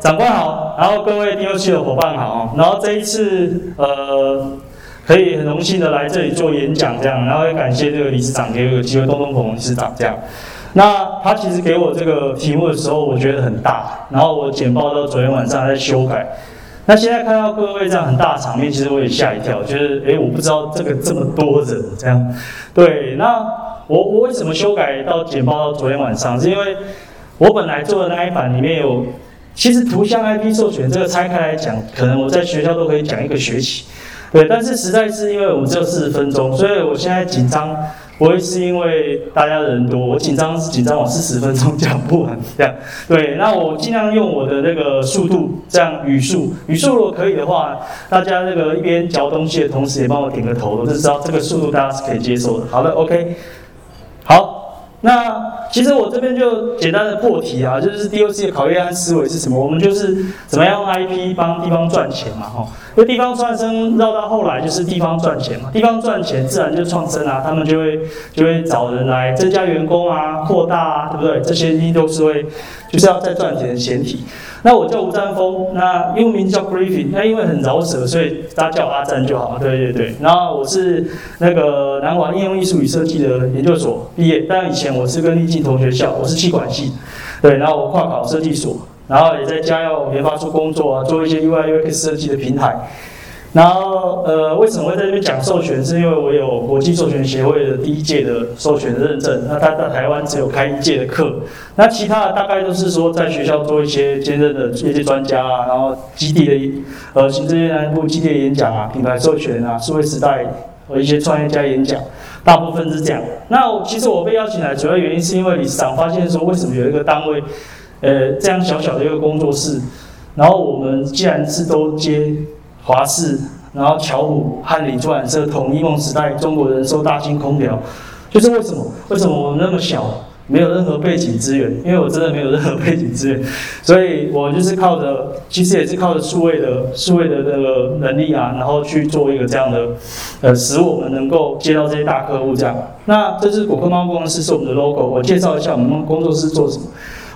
长官好，然后各位 DOC 的伙伴好，然后这一次呃，可以很荣幸的来这里做演讲这样，然后也感谢这个理事长给我机会，东东鹏理事长这样。那他其实给我这个题目的时候，我觉得很大，然后我简报到昨天晚上还在修改。那现在看到各位这样很大场面，其实我也吓一跳，就是诶，我不知道这个这么多人这样。对，那我我为什么修改到简报到昨天晚上？是因为我本来做的那一版里面有，其实图像 IP 授权这个拆开来讲，可能我在学校都可以讲一个学期。对，但是实在是因为我们只有四十分钟，所以我现在紧张。不会是因为大家的人多，我紧张是紧张，我四十分钟讲不完这样。对，那我尽量用我的那个速度，这样语速，语速如果可以的话，大家那个一边嚼东西的同时也帮我点个头，我就知道这个速度大家是可以接受的。好的，OK，那其实我这边就简单的破题啊，就是 DOC 的考验思维是什么？我们就是怎么样用 IP 帮地方赚钱嘛，哈。因为地方创生绕到后来就是地方赚钱嘛，地方赚钱自然就创生啊，他们就会就会找人来增加员工啊，扩大啊，对不对？这些一都是会就是要在赚钱的前提。那我叫吴占峰，那英文名叫 Griffin，那因为很饶舌，所以大家叫阿占就好。对对对，然后我是那个南华应用艺术与设计的研究所毕业，但以前我是跟立进同学校，我是气管系，对，然后我跨考设计所，然后也在家要研发出工作啊，做一些 UI UX 设计的平台。然后，呃，为什么会在这边讲授权？是因为我有国际授权协会的第一届的授权认证。那他在台湾只有开一届的课，那其他的大概都是说在学校做一些兼任的业界专家啊，然后基地的呃行政院南部基地演讲啊，品牌授权啊，数位时代和一些创业家演讲，大部分是这样。那其实我被邀请来主要原因是因为理事长发现说，为什么有一个单位，呃，这样小小的一个工作室，然后我们既然是都接。华视，然后巧虎、汉理出版社、统一梦时代、中国人寿、大金空调，就是为什么？为什么我们那么小，没有任何背景资源？因为我真的没有任何背景资源，所以我就是靠着，其实也是靠着数位的数位的那个能力啊，然后去做一个这样的，呃，使我们能够接到这些大客户这样。那这是果壳猫工作室是我们的 logo，我介绍一下我们工作室做什么。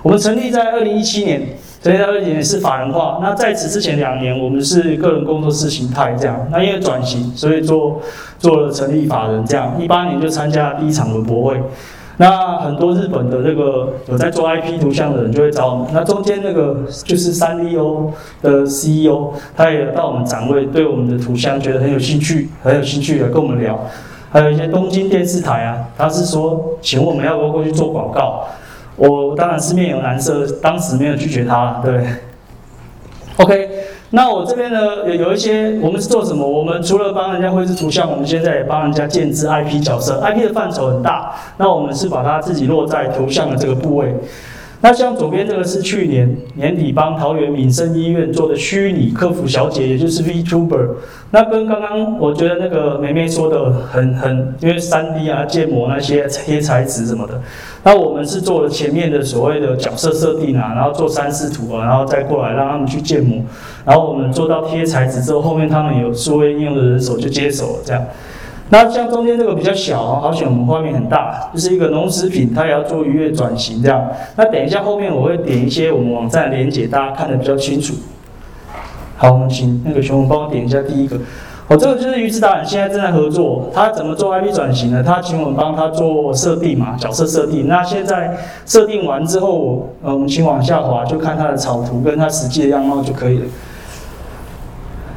我们成立在二零一七年。所以二年是法人化。那在此之前两年，我们是个人工作室形态这样。那因为转型，所以做做了成立法人这样。一八年就参加第一场文博会。那很多日本的那个有在做 IP 图像的人就会找我们。那中间那个就是三 D O 的 CEO，他也到我们展位，对我们的图像觉得很有兴趣，很有兴趣的跟我们聊。还有一些东京电视台啊，他是说请我们要不要过去做广告。我当然是面有难色，当时没有拒绝他，对。OK，那我这边呢有有一些，我们是做什么？我们除了帮人家绘制图像，我们现在也帮人家建制 IP 角色。IP 的范畴很大，那我们是把它自己落在图像的这个部位。那像左边这个是去年年底帮桃园民生医院做的虚拟客服小姐，也就是 VTuber。那跟刚刚我觉得那个梅梅说的很很，因为三 D 啊建模那些贴材质什么的。那我们是做了前面的所谓的角色设定啊，然后做三视图啊，然后再过来让他们去建模。然后我们做到贴材质之后，后面他们有数位应用的人手就接手了这样。那像中间这个比较小啊，好险我们画面很大，就是一个农食品，它也要做渔业转型这样。那等一下后面我会点一些我们网站连接，大家看得比较清楚。好，我们请那个熊帮我点一下第一个。哦，这个就是鱼子达人现在正在合作，他怎么做 IP 转型呢？他请我们帮他做设定嘛，角色设定。那现在设定完之后，呃，我们请往下滑，就看他的草图跟他实际的样貌就可以了。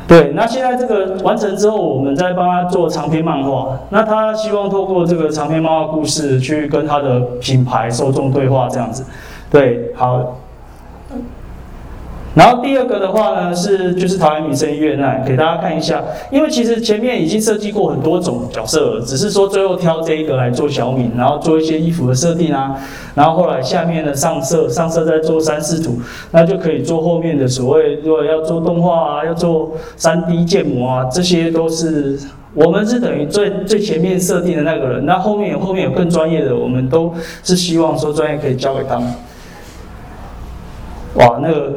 对，那现在这个完成之后，我们再帮他做长篇漫画。那他希望透过这个长篇漫画故事，去跟他的品牌受众对话，这样子。对，好。然后第二个的话呢，是就是桃园民生医院那，给大家看一下。因为其实前面已经设计过很多种角色了，只是说最后挑这一个来做小敏，然后做一些衣服的设定啊。然后后来下面的上色，上色再做三视图，那就可以做后面的所谓如果要做动画啊，要做三 D 建模啊，这些都是我们是等于最最前面设定的那个人。那后面后面有更专业的，我们都是希望说专业可以交给他们。哇，那个。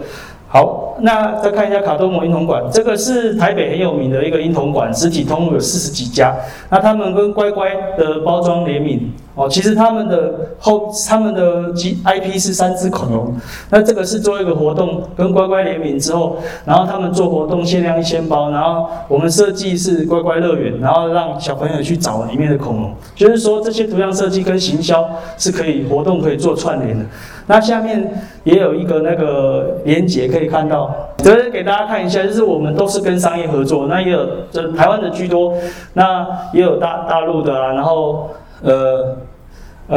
好，那再看一下卡多摩婴童馆，这个是台北很有名的一个婴童馆，实体通路有四十几家。那他们跟乖乖的包装联名，哦，其实他们的后他们的 G IP 是三只恐龙，那这个是做一个活动，跟乖乖联名之后，然后他们做活动限量一千包，然后我们设计是乖乖乐园，然后让小朋友去找里面的恐龙，就是说这些图像设计跟行销是可以活动可以做串联的。那下面也有一个那个连接可以看到，这边给大家看一下，就是我们都是跟商业合作，那也有这台湾的居多，那也有大大陆的啊，然后呃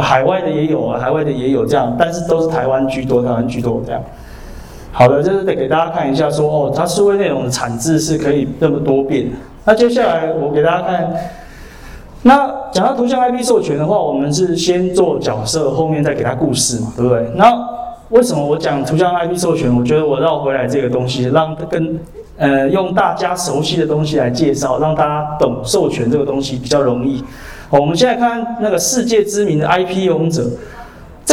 海外的也有啊，海外的也有这样，但是都是台湾居多，台湾居多这样。好的，就是得给大家看一下，说哦，它数位内容的产制是可以那么多变。那接下来我给大家看。那讲到图像 IP 授权的话，我们是先做角色，后面再给他故事嘛，对不对？那为什么我讲图像 IP 授权？我觉得我绕回来这个东西，让跟呃用大家熟悉的东西来介绍，让大家懂授权这个东西比较容易。我们现在看那个世界知名的 IP 勇者。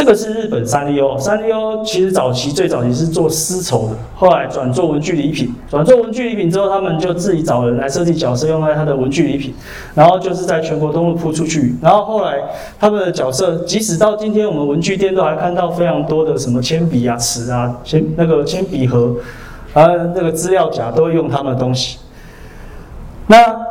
这个是日本三丽鸥，三丽鸥其实早期最早期是做丝绸的，后来转做文具礼品，转做文具礼品之后，他们就自己找人来设计角色用在他的文具礼品，然后就是在全国通路铺出去，然后后来他们的角色，即使到今天我们文具店都还看到非常多的什么铅笔啊、尺啊、铅那个铅笔盒，啊那个资料夹都会用他们的东西，那。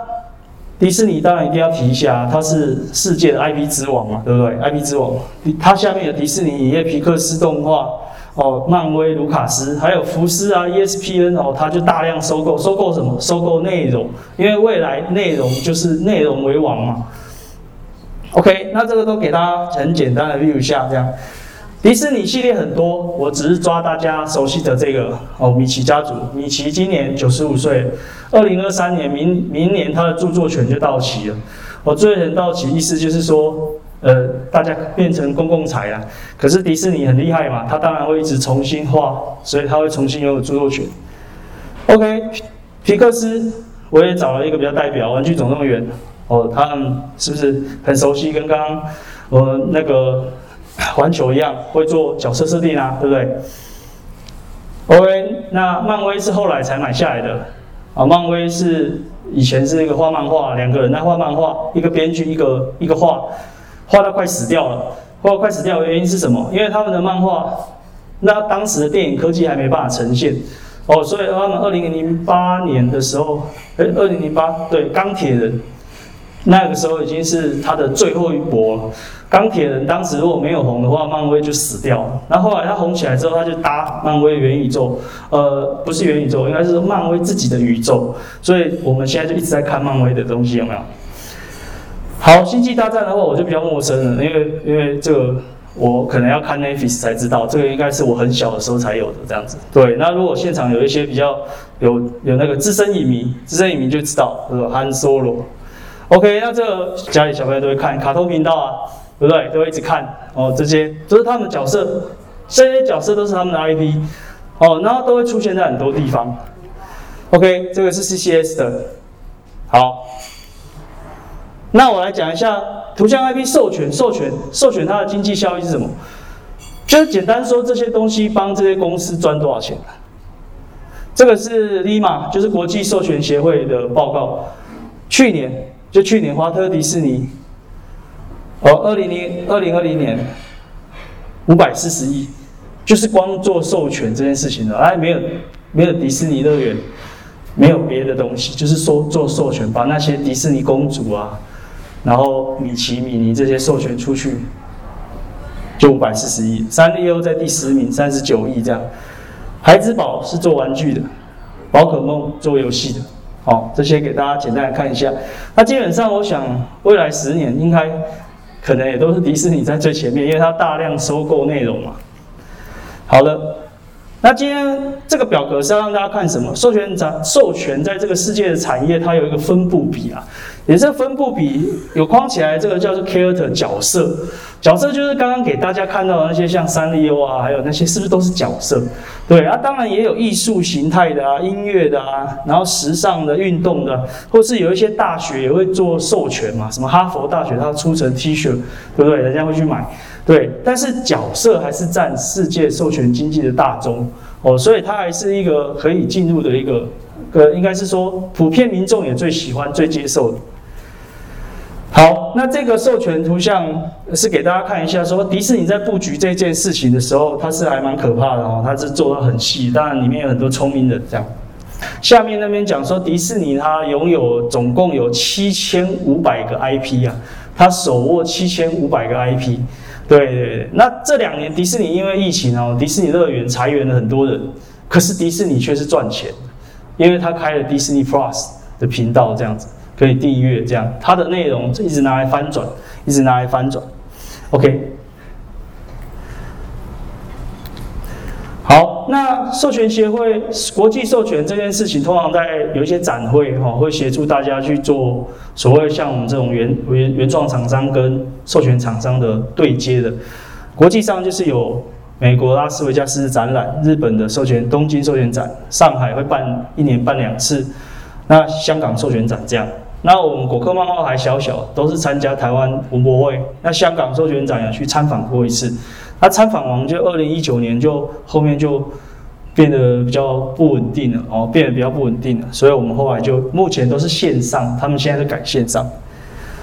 迪士尼当然一定要提一下，它是世界的 IP 之王嘛，对不对？IP 之王，它下面有迪士尼影业、皮克斯动画，哦，漫威、卢卡斯，还有福斯啊、ESPN 哦，它就大量收购，收购什么？收购内容，因为未来内容就是内容为王嘛。OK，那这个都给大家很简单的 view 下，这样。迪士尼系列很多，我只是抓大家熟悉的这个哦，米奇家族。米奇今年九十五岁，二零二三年明明年他的著作权就到期了。我著作权到期，意思就是说，呃，大家变成公共财了。可是迪士尼很厉害嘛，他当然会一直重新画，所以他会重新拥有著作权。OK，皮克斯我也找了一个比较代表，《玩具总动员》哦，他们是不是很熟悉？跟刚刚我那个。环球一样会做角色设定啊，对不对？OK，那漫威是后来才买下来的啊。漫威是以前是一个画漫画，两个人在画漫画，一个编剧，一个一个画，画到快死掉了。画到快死掉的原因是什么？因为他们的漫画，那当时的电影科技还没办法呈现哦，所以他们二零零八年的时候，哎，二零零八对钢铁人。那个时候已经是他的最后一搏了。钢铁人当时如果没有红的话，漫威就死掉了。那后来他红起来之后，他就搭漫威元宇宙，呃，不是元宇宙，应该是漫威自己的宇宙。所以我们现在就一直在看漫威的东西，有没有？好，星际大战的话，我就比较陌生了，因为因为这个我可能要看 Netflix 才知道，这个应该是我很小的时候才有的这样子。对，那如果现场有一些比较有有那个资深影迷，资深影迷就知道，是吧？Han Solo。OK，那这个家里小朋友都会看卡通频道啊，对不对？都会一直看哦，这些都是他们的角色，这些角色都是他们的 IP 哦，然后都会出现在很多地方。OK，这个是 CCS 的。好，那我来讲一下图像 IP 授权，授权，授权它的经济效益是什么？就是简单说，这些东西帮这些公司赚多少钱？这个是 Lima，就是国际授权协会的报告，去年。就去年华特迪士尼，哦，二零零二零二零年五百四十亿，就是光做授权这件事情的，哎，没有没有迪士尼乐园，没有别的东西，就是说做授权，把那些迪士尼公主啊，然后米奇米妮这些授权出去，就五百四十亿。三丽鸥在第十名，三十九亿这样。孩之宝是做玩具的，宝可梦做游戏的。好，这些给大家简单的看一下。那基本上，我想未来十年应该可能也都是迪士尼在最前面，因为它大量收购内容嘛。好了。那今天这个表格是要让大家看什么？授权展授权在这个世界的产业，它有一个分布比啊，也是分布比有框起来，这个叫做 character 角色，角色就是刚刚给大家看到的那些像三丽鸥啊，还有那些是不是都是角色？对啊，当然也有艺术形态的啊，音乐的啊，然后时尚的、运动的，或是有一些大学也会做授权嘛，什么哈佛大学它出成 T 恤，对不对？人家会去买。对，但是角色还是占世界授权经济的大宗哦，所以它还是一个可以进入的一个，呃，应该是说普遍民众也最喜欢、最接受的。好，那这个授权图像是给大家看一下，说迪士尼在布局这件事情的时候，它是还蛮可怕的哦，它是做到很细，当然里面有很多聪明人这样。下面那边讲说，迪士尼它拥有总共有七千五百个 IP 啊，它手握七千五百个 IP。对对对，那这两年迪士尼因为疫情哦，迪士尼乐园裁员了很多人，可是迪士尼却是赚钱，因为它开了迪士尼 Plus 的频道这样子。可以订阅这样，它的内容一直拿来翻转，一直拿来翻转。OK，好，那授权协会国际授权这件事情，通常在有一些展会哈，会协助大家去做所谓像我们这种原原原创厂商跟授权厂商的对接的。国际上就是有美国拉斯维加斯展览，日本的授权东京授权展，上海会办一年办两次，那香港授权展这样。那我们果壳漫画还小小，都是参加台湾文博会。那香港授权展也去参访过一次。那参访完就二零一九年就后面就变得比较不稳定了哦，变得比较不稳定了。所以我们后来就目前都是线上，他们现在都改线上。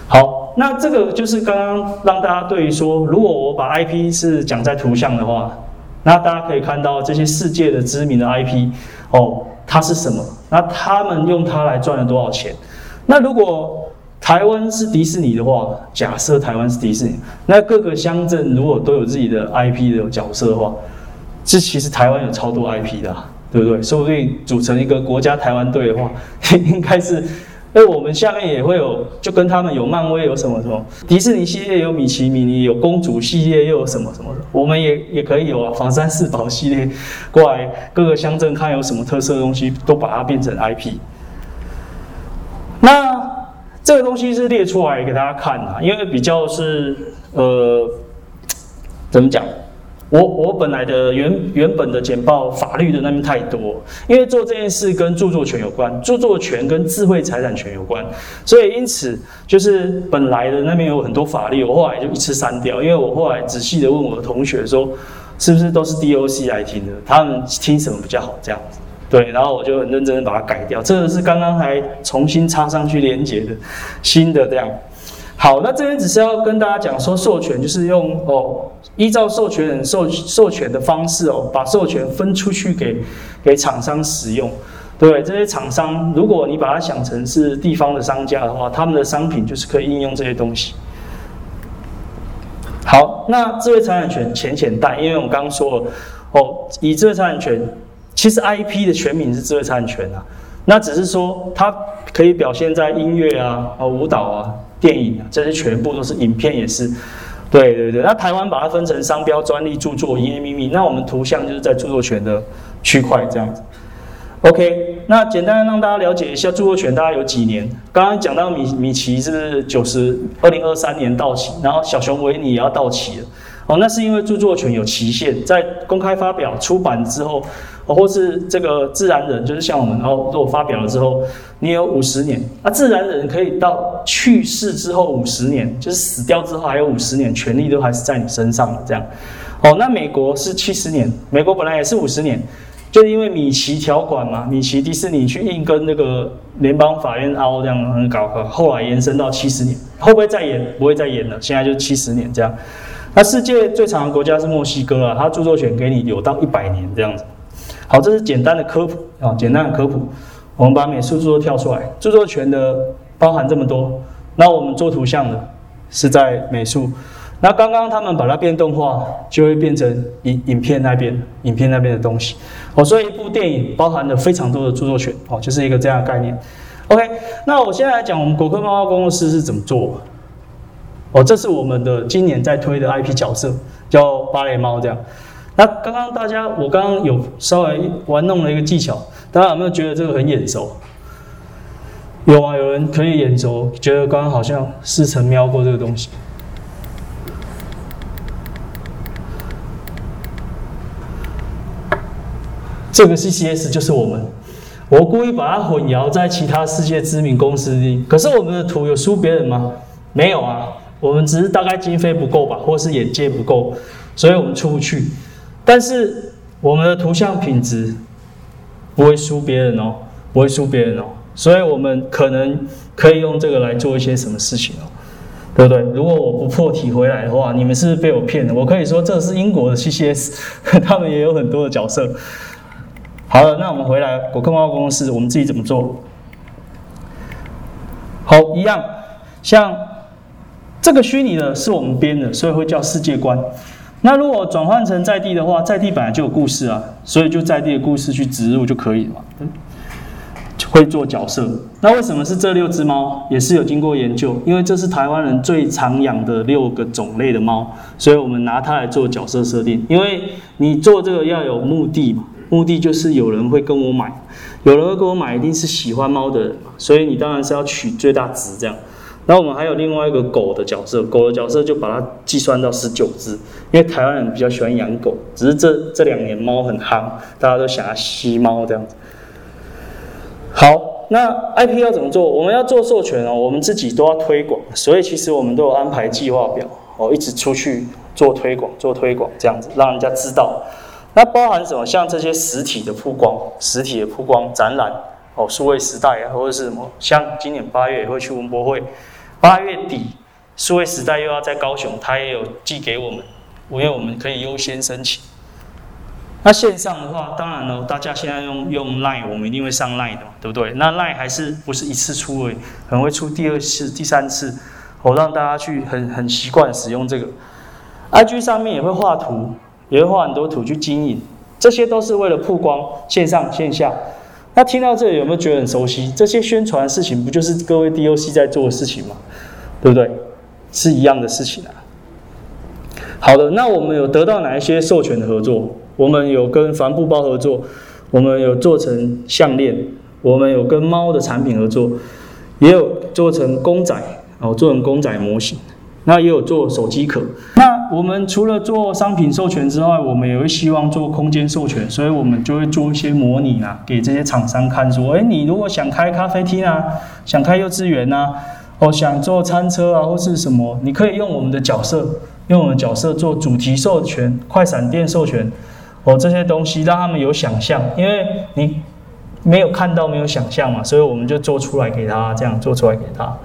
好，那这个就是刚刚让大家对于说，如果我把 IP 是讲在图像的话，那大家可以看到这些世界的知名的 IP 哦，它是什么？那他们用它来赚了多少钱？那如果台湾是迪士尼的话，假设台湾是迪士尼，那各个乡镇如果都有自己的 IP 的角色的话，这其实台湾有超多 IP 的，对不对？说不定组成一个国家台湾队的话，应该是，哎，我们下面也会有，就跟他们有漫威有什么什么，迪士尼系列有米奇米妮，有公主系列又有什么什么的，我们也也可以有啊，房山四宝系列过来各个乡镇看有什么特色的东西，都把它变成 IP。那这个东西是列出来给大家看啊，因为比较是呃，怎么讲？我我本来的原原本的简报法律的那边太多，因为做这件事跟著作权有关，著作权跟智慧财产权有关，所以因此就是本来的那边有很多法律，我后来就一次删掉，因为我后来仔细的问我的同学说，是不是都是 DOC 来听的？他们听什么比较好？这样子。对，然后我就很认真的把它改掉，这个是刚刚还重新插上去连接的新的这样。好，那这边只是要跟大家讲说，授权就是用哦，依照授权人授授权的方式哦，把授权分出去给给厂商使用。对，这些厂商，如果你把它想成是地方的商家的话，他们的商品就是可以应用这些东西。好，那智慧财产权浅浅带，因为我刚刚说了哦，以智慧财产权。其实 IP 的全名是智慧财产权啊，那只是说它可以表现在音乐啊、啊舞蹈啊、电影啊，这些全部都是影片也是，对对对。那台湾把它分成商标、专利、著作、营业秘密，那我们图像就是在著作权的区块这样子。OK，那简单让大家了解一下著作权大概有几年。刚刚讲到米米奇是九十二零二三年到期，然后小熊维尼也要到期了。哦，那是因为著作权有期限，在公开发表、出版之后。哦，或是这个自然人，就是像我们，然后如果发表了之后，你有五十年，那自然人可以到去世之后五十年，就是死掉之后还有五十年，权利都还是在你身上的这样。哦，那美国是七十年，美国本来也是五十年，就是因为米奇条款嘛，米奇迪士尼去硬跟那个联邦法院凹这样搞，后来延伸到七十年，会不会再延？不会再延了，现在就七十年这样。那世界最长的国家是墨西哥啊，它著作权给你有到一百年这样子。好，这是简单的科普啊，简单的科普。我们把美术著作跳出来，著作权的包含这么多。那我们做图像的是在美术。那刚刚他们把它变动画，就会变成影影片那边，影片那边的东西。哦，所以一部电影包含了非常多的著作权。哦，就是一个这样的概念。OK，那我现在来讲我们国科漫画工作室是怎么做。哦，这是我们的今年在推的 IP 角色，叫芭蕾猫这样。那刚刚大家，我刚刚有稍微玩弄了一个技巧，大家有没有觉得这个很眼熟？有啊，有人可以眼熟，觉得刚刚好像似曾瞄过这个东西。这个 CCS 就是我们，我故意把它混淆在其他世界知名公司里。可是我们的图有输别人吗？没有啊，我们只是大概经费不够吧，或是眼界不够，所以我们出不去。但是我们的图像品质不会输别人哦，不会输别人哦，所以我们可能可以用这个来做一些什么事情哦。对不对？如果我不破题回来的话，你们是被我骗了。我可以说这是英国的 CCS，他们也有很多的角色。好了，那我们回来果壳猫公司，我们自己怎么做？好，一样，像这个虚拟的是我们编的，所以会叫世界观。那如果转换成在地的话，在地本来就有故事啊，所以就在地的故事去植入就可以了嘛。会做角色。那为什么是这六只猫？也是有经过研究，因为这是台湾人最常养的六个种类的猫，所以我们拿它来做角色设定。因为你做这个要有目的嘛，目的就是有人会跟我买，有人会跟我买，一定是喜欢猫的人嘛，所以你当然是要取最大值这样。那我们还有另外一个狗的角色，狗的角色就把它计算到十九只，因为台湾人比较喜欢养狗，只是这这两年猫很夯，大家都想要吸猫这样子。好，那 IP 要怎么做？我们要做授权哦，我们自己都要推广，所以其实我们都有安排计划表哦，一直出去做推广，做推广这样子，让人家知道。那包含什么？像这些实体的曝光，实体的曝光展览哦，数位时代啊，或者是什么，像今年八月也会去文博会。八月底，数位时代又要在高雄，他也有寄给我们，因为我们可以优先申请。那线上的话，当然了，大家现在用用 Line，我们一定会上 Line 的，对不对？那 Line 还是不是一次出位，可能会出第二次、第三次，我让大家去很很习惯使用这个。IG 上面也会画图，也会画很多图去经营，这些都是为了曝光线上线下。那听到这里有没有觉得很熟悉？这些宣传的事情不就是各位 DOC 在做的事情吗？对不对？是一样的事情啊。好的，那我们有得到哪一些授权的合作？我们有跟帆布包合作，我们有做成项链，我们有跟猫的产品合作，也有做成公仔，哦，做成公仔模型。那也有做手机壳。那我们除了做商品授权之外，我们也会希望做空间授权，所以我们就会做一些模拟啊，给这些厂商看，说，哎，你如果想开咖啡厅啊，想开幼稚园啊，哦，想做餐车啊，或是什么，你可以用我们的角色，用我们角色做主题授权、快闪店授权，哦，这些东西让他们有想象，因为你没有看到，没有想象嘛，所以我们就做出来给他，这样做出来给他。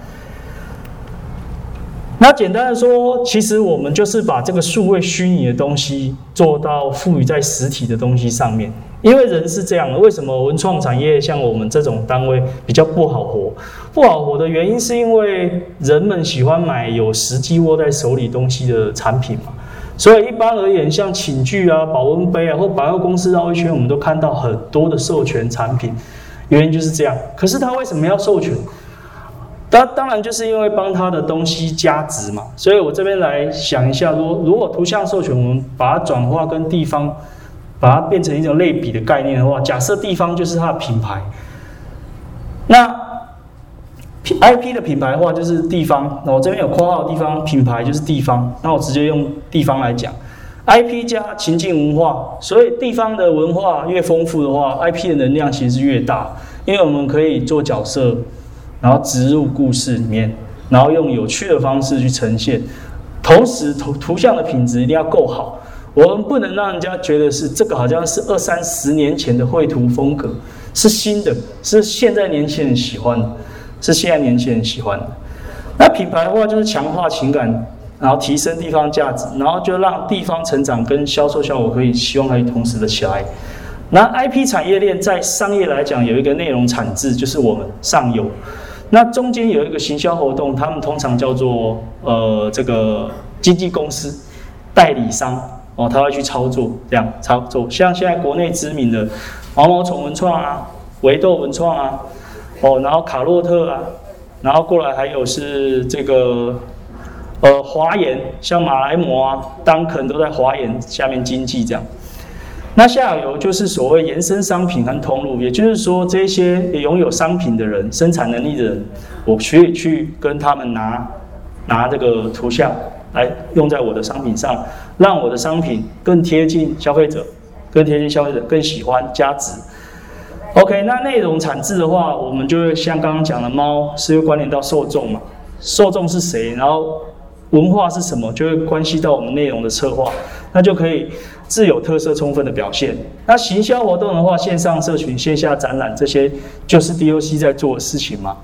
那简单的说，其实我们就是把这个数位虚拟的东西做到赋予在实体的东西上面。因为人是这样的，为什么文创产业像我们这种单位比较不好活？不好活的原因是因为人们喜欢买有实际握在手里东西的产品嘛。所以一般而言，像寝具啊、保温杯啊，或百货公司绕一圈，我们都看到很多的授权产品。原因就是这样。可是他为什么要授权？当当然就是因为帮他的东西加值嘛，所以我这边来想一下，如如果图像授权，我们把它转化跟地方，把它变成一种类比的概念的话，假设地方就是它的品牌，那 I P 的品牌化就是地方，那我这边有括号地方品牌就是地方，那我直接用地方来讲，I P 加情境文化，所以地方的文化越丰富的话，I P 的能量其实是越大，因为我们可以做角色。然后植入故事里面，然后用有趣的方式去呈现，同时图图像的品质一定要够好。我们不能让人家觉得是这个好像是二三十年前的绘图风格，是新的，是现在年轻人喜欢的，是现在年轻人喜欢的。那品牌的话就是强化情感，然后提升地方价值，然后就让地方成长跟销售效果可以希望可以同时的起来。那 IP 产业链在商业来讲有一个内容产制，就是我们上游。那中间有一个行销活动，他们通常叫做呃这个经纪公司代理商哦，他会去操作这样操作。像现在国内知名的毛毛虫文创啊、维豆文创啊，哦，然后卡洛特啊，然后过来还有是这个呃华研，像马来模啊、当肯都在华研下面经济这样。那下游就是所谓延伸商品和通路，也就是说，这些拥有商品的人、生产能力的人，我可以去跟他们拿拿这个图像来用在我的商品上，让我的商品更贴近消费者，更贴近消费者，更喜欢加值。OK，那内容产制的话，我们就会像刚刚讲的，猫是会关联到受众嘛？受众是谁？然后文化是什么？就会关系到我们内容的策划，那就可以。自有特色充分的表现。那行销活动的话，线上社群、线下展览这些，就是 DOC 在做的事情嘛。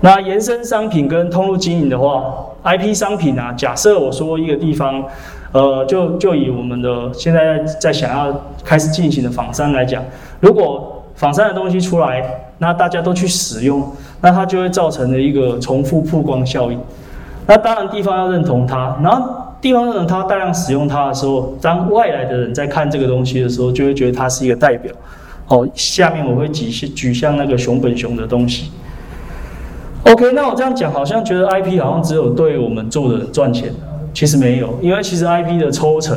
那延伸商品跟通路经营的话，IP 商品啊，假设我说一个地方，呃，就就以我们的现在在想要开始进行的仿山来讲，如果仿山的东西出来，那大家都去使用，那它就会造成了一个重复曝光效应。那当然地方要认同它，然后地方认同它大量使用它的时候，当外来的人在看这个东西的时候，就会觉得它是一个代表。哦，下面我会举举像那个熊本熊的东西。OK，那我这样讲好像觉得 IP 好像只有对我们做的人赚钱，其实没有，因为其实 IP 的抽成，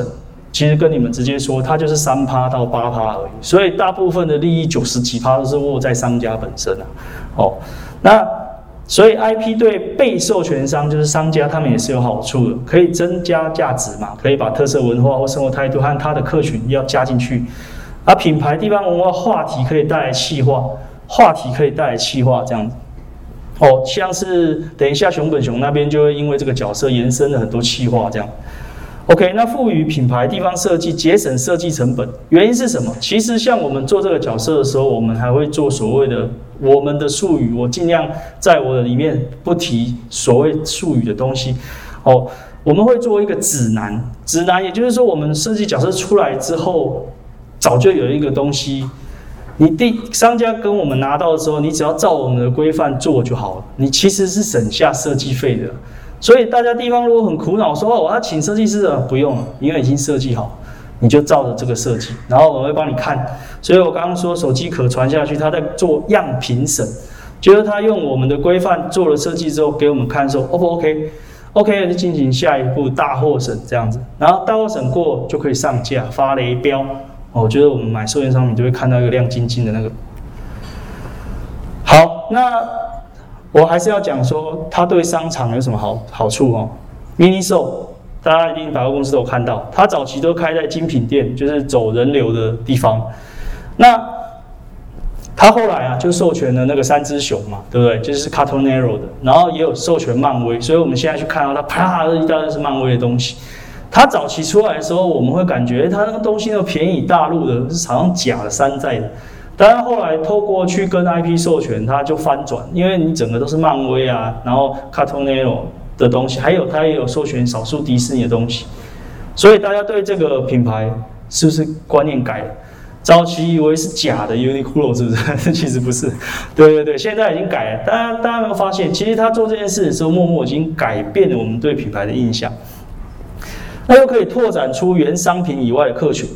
其实跟你们直接说，它就是三趴到八趴而已，所以大部分的利益九十几趴都是握在商家本身啊。哦，那所以 IP 对被授权商就是商家，他们也是有好处的，可以增加价值嘛，可以把特色文化或生活态度和他的客群要加进去，而品牌地方文化话题可以带来气化，话题可以带来气化这样子。哦，像是等一下熊本熊那边就会因为这个角色延伸了很多气化这样。OK，那赋予品牌地方设计节省设计成本，原因是什么？其实像我们做这个角色的时候，我们还会做所谓的我们的术语，我尽量在我的里面不提所谓术语的东西。哦，我们会做一个指南，指南也就是说我们设计角色出来之后，早就有一个东西。你第商家跟我们拿到的时候，你只要照我们的规范做就好了。你其实是省下设计费的。所以大家地方如果很苦恼说哦，我要请设计师啊，不用了，因为已经设计好，你就照着这个设计，然后我会帮你看。所以我刚刚说手机壳传下去，他在做样品审，就是他用我们的规范做了设计之后给我们看，说 O 不 OK？OK 就进行下一步大货审这样子，然后大货审过就可以上架发雷标。我觉得我们买寿元商品就会看到一个亮晶晶的那个。好，那我还是要讲说，它对商场有什么好好处哦？Miniso，大家一定百货公司都有看到，它早期都开在精品店，就是走人流的地方。那它后来啊，就授权了那个三只熊嘛，对不对？就是 Cartoon e r o 的，然后也有授权漫威，所以我们现在去看到它，啪，一大堆是漫威的东西。它早期出来的时候，我们会感觉它那个东西又便宜，大陆的是好像假的山寨的。当然后来透过去跟 IP 授权，它就翻转，因为你整个都是漫威啊，然后 Cartoon n e r o 的东西，还有它也有授权少数迪士尼的东西，所以大家对这个品牌是不是观念改了？早期以为是假的 Uniqlo 是不是？其实不是。对对对，现在已经改了。大家大家有没有发现，其实他做这件事的时候，默默已经改变了我们对品牌的印象。那又可以拓展出原商品以外的客群。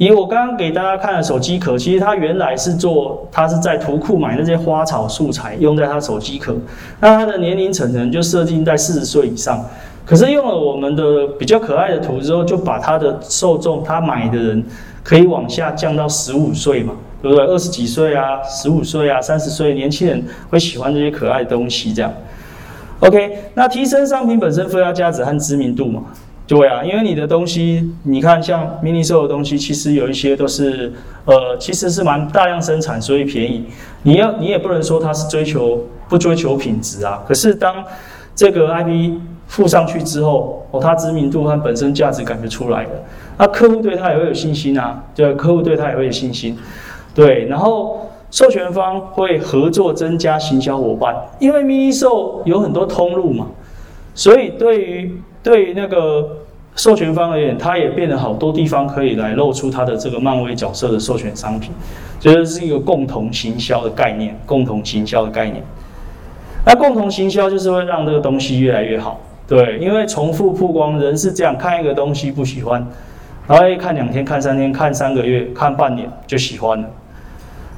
以我刚刚给大家看的手机壳，其实它原来是做，它是在图库买那些花草素材用在它手机壳。那它的年龄层呢，就设定在四十岁以上。可是用了我们的比较可爱的图之后，就把它的受众，他买的人可以往下降到十五岁嘛，对不对？二十几岁啊，十五岁啊，三十岁年轻人会喜欢这些可爱的东西，这样。OK，那提升商品本身附加价值和知名度嘛。对啊，因为你的东西，你看像 mini show 的东西，其实有一些都是，呃，其实是蛮大量生产，所以便宜。你要你也不能说它是追求不追求品质啊。可是当这个 IP 附上去之后，哦，它知名度和本身价值感觉出来了，那客户对它也会有信心啊。对，客户对它也会有信心。对，然后授权方会合作增加行销伙伴，因为 mini show 有很多通路嘛，所以对于对于那个授权方而言，它也变得好多地方可以来露出它的这个漫威角色的授权商品，觉得是一个共同行销的概念，共同行销的概念。那共同行销就是会让这个东西越来越好，对，因为重复曝光，人是这样看一个东西不喜欢，然后看两天、看三天、看三个月、看半年就喜欢了。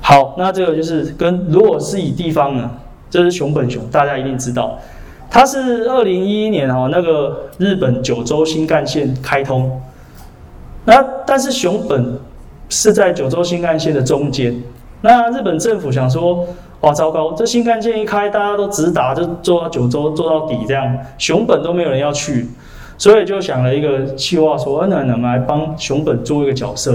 好，那这个就是跟如果是以地方呢，这是熊本熊，大家一定知道。它是二零一一年哦，那个日本九州新干线开通，那但是熊本是在九州新干线的中间。那日本政府想说，哇，糟糕，这新干线一开，大家都直达，就坐到九州坐到底，这样熊本都没有人要去，所以就想了一个计划，说，那能来帮熊本做一个角色。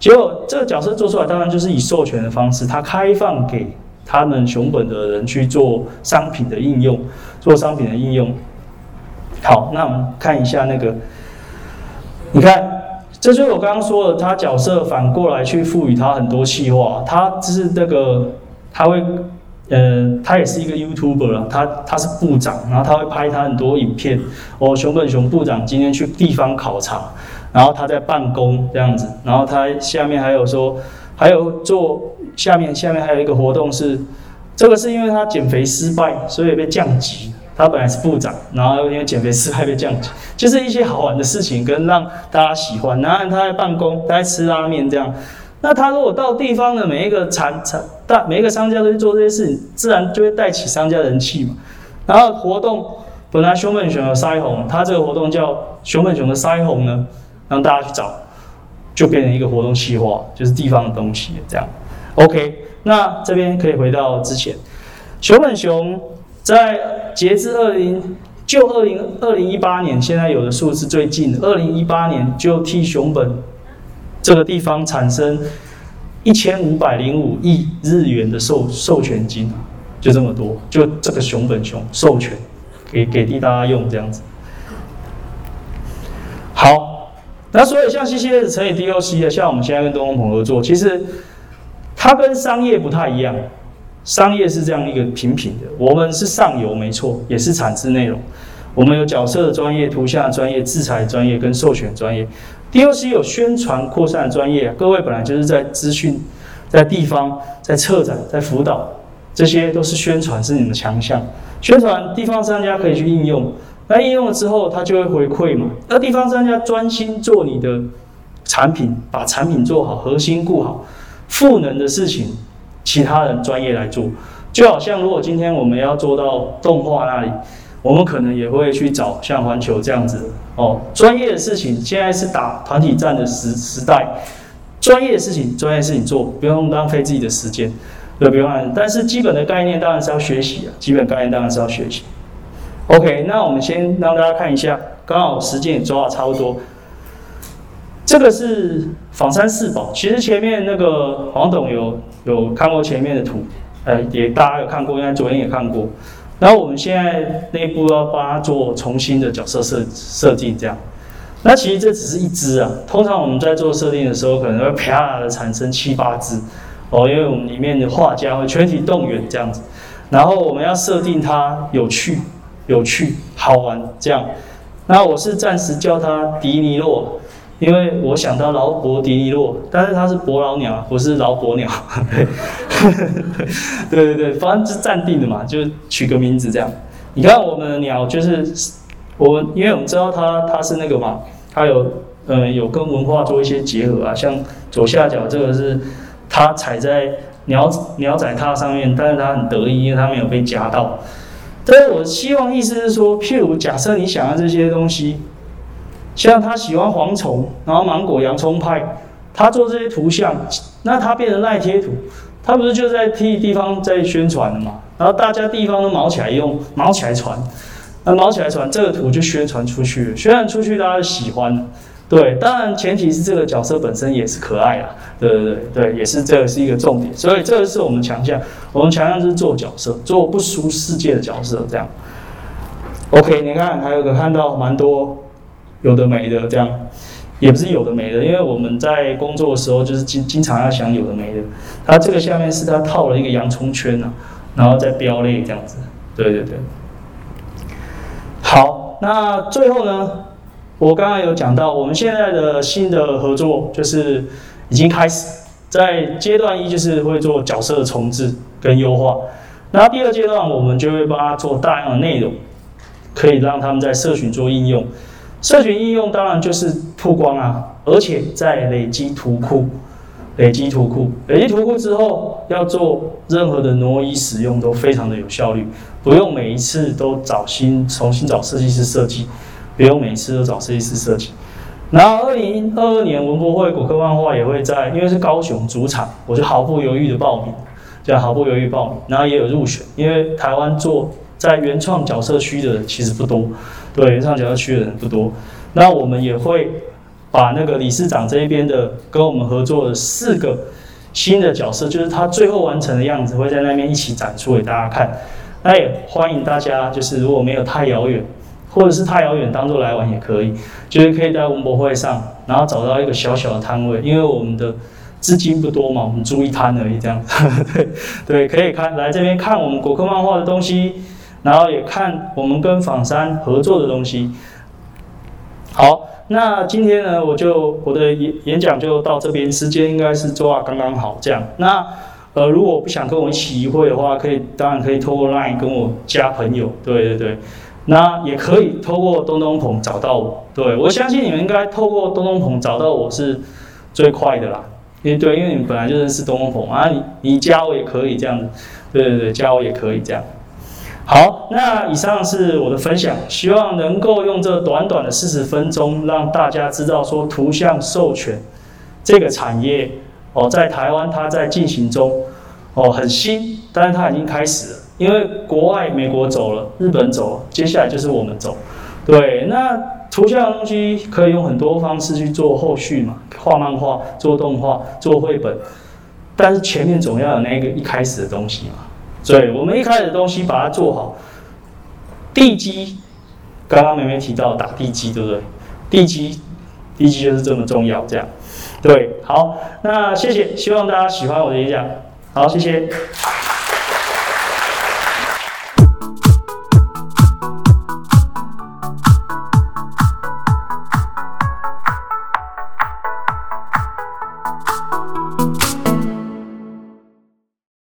结果这个角色做出来，当然就是以授权的方式，它开放给。他们熊本的人去做商品的应用，做商品的应用。好，那我们看一下那个，你看，这就是我刚刚说的，他角色反过来去赋予他很多气化，他就是那个他会呃，他也是一个 YouTuber 啊，他他是部长，然后他会拍他很多影片。哦，熊本熊部长今天去地方考察，然后他在办公这样子，然后他下面还有说，还有做下面下面还有一个活动是，这个是因为他减肥失败，所以被降级。他本来是部长，然后因为减肥失败被降级，就是一些好玩的事情跟让大家喜欢。然后他在办公，他在吃拉面这样。那他如果到地方的每一个产产大每一个商家都去做这些事情，自然就会带起商家人气嘛。然后活动本来熊本熊有腮红，他这个活动叫熊本熊的腮红呢，让大家去找，就变成一个活动企划，就是地方的东西这样。OK，那这边可以回到之前，熊本熊。在截至二零就二零二零一八年，现在有的数字最近，二零一八年就替熊本这个地方产生一千五百零五亿日元的授授权金，就这么多，就这个熊本熊授权给给地大家用这样子。好，那所以像 CCS 乘以 DOC 的，像我们现在跟东风鹏合作，其实它跟商业不太一样。商业是这样一个平平的，我们是上游没错，也是产制内容。我们有角色的专业、图像的专业、制裁专业跟授权专业。DOC 有宣传扩散专业，各位本来就是在资讯、在地方、在策展、在辅导，这些都是宣传是你们强项。宣传地方商家可以去应用，那应用了之后，他就会回馈嘛。那地方商家专心做你的产品，把产品做好，核心顾好，赋能的事情。其他人专业来做，就好像如果今天我们要做到动画那里，我们可能也会去找像环球这样子哦，专业的事情现在是打团体战的时时代，专业的事情专业事情做，不用浪费自己的时间，对，不用。但是基本的概念当然是要学习啊，基本概念当然是要学习。OK，那我们先让大家看一下，刚好时间也抓的差不多。这个是仿山四宝，其实前面那个黄董有有看过前面的图，呃，也大家有看过，应该昨天也看过。然后我们现在内部要帮他做重新的角色设设计，这样。那其实这只是一只啊，通常我们在做设定的时候，可能会啪的产生七八只哦，因为我们里面的画家会全体动员这样子。然后我们要设定它有趣、有趣、好玩这样。那我是暂时叫它迪尼洛。因为我想到劳勃迪尼洛，但是它是伯劳鸟，不是劳勃鸟。对对对，反正是暂定的嘛，就取个名字这样。你看我们的鸟就是我，因为我们知道它它是那个嘛，它有呃有跟文化做一些结合啊。像左下角这个是它踩在鸟鸟仔榻上面，但是它很得意，因为它没有被夹到。所以我希望意思是说，譬如假设你想要这些东西。像他喜欢蝗虫，然后芒果洋葱派，他做这些图像，那他变成赖贴图，他不是就在替地方在宣传的嘛？然后大家地方都毛起来用，毛起来传，那毛起来传这个图就宣传出去了，宣传出去大家喜欢，对，当然前提是这个角色本身也是可爱啊，对对对对，也是这个是一个重点，所以这个是我们强项，我们强项就是做角色，做不输世界的角色这样。OK，你看还有个看到蛮多。有的没的，这样也不是有的没的，因为我们在工作的时候就是经经常要想有的没的。它这个下面是它套了一个洋葱圈啊，然后再标类这样子。对对对。好，那最后呢，我刚刚有讲到，我们现在的新的合作就是已经开始，在阶段一就是会做角色的重置跟优化，那第二阶段我们就会帮他做大量的内容，可以让他们在社群做应用。社群应用当然就是曝光啊，而且在累积图库，累积图库，累积图库之后，要做任何的挪移使用都非常的有效率，不用每一次都找新重新找设计师设计，不用每次都找设计师设计。然后二零二二年文博会骨科漫画也会在，因为是高雄主场，我就毫不犹豫的报名，这样毫不犹豫报名，然后也有入选，因为台湾做在原创角色区的其实不多。对，原创角色区的人不多，那我们也会把那个理事长这一边的跟我们合作的四个新的角色，就是他最后完成的样子，会在那边一起展出给大家看。那也欢迎大家，就是如果没有太遥远，或者是太遥远，当做来玩也可以，就是可以在文博会上，然后找到一个小小的摊位，因为我们的资金不多嘛，我们租一摊而已，这样，对对，可以看来这边看我们果科漫画的东西，然后也看我们跟仿山合作的东西。好，那今天呢，我就我的演演讲就到这边，时间应该是做啊刚刚好这样。那呃，如果不想跟我一起一会的话，可以当然可以透过 LINE 跟我加朋友，对对对。那也可以透过东东鹏找到我，对我相信你们应该透过东东鹏找到我是最快的啦。因为对，因为你们本来就认识东东鹏啊，你你加我也可以这样子，对对对，加我也可以这样。好，那以上是我的分享，希望能够用这短短的四十分钟，让大家知道说图像授权这个产业哦，在台湾它在进行中哦，很新，但是它已经开始了。因为国外美国走了，日本走了，接下来就是我们走。对，那图像的东西可以用很多方式去做后续嘛，画漫画、做动画、做绘本，但是前面总要有那个一开始的东西嘛。所以我们一开始的东西把它做好，地基，刚刚妹妹提到打地基，对不对？地基，地基就是这么重要，这样。对，好，那谢谢，希望大家喜欢我的演讲。好，谢谢。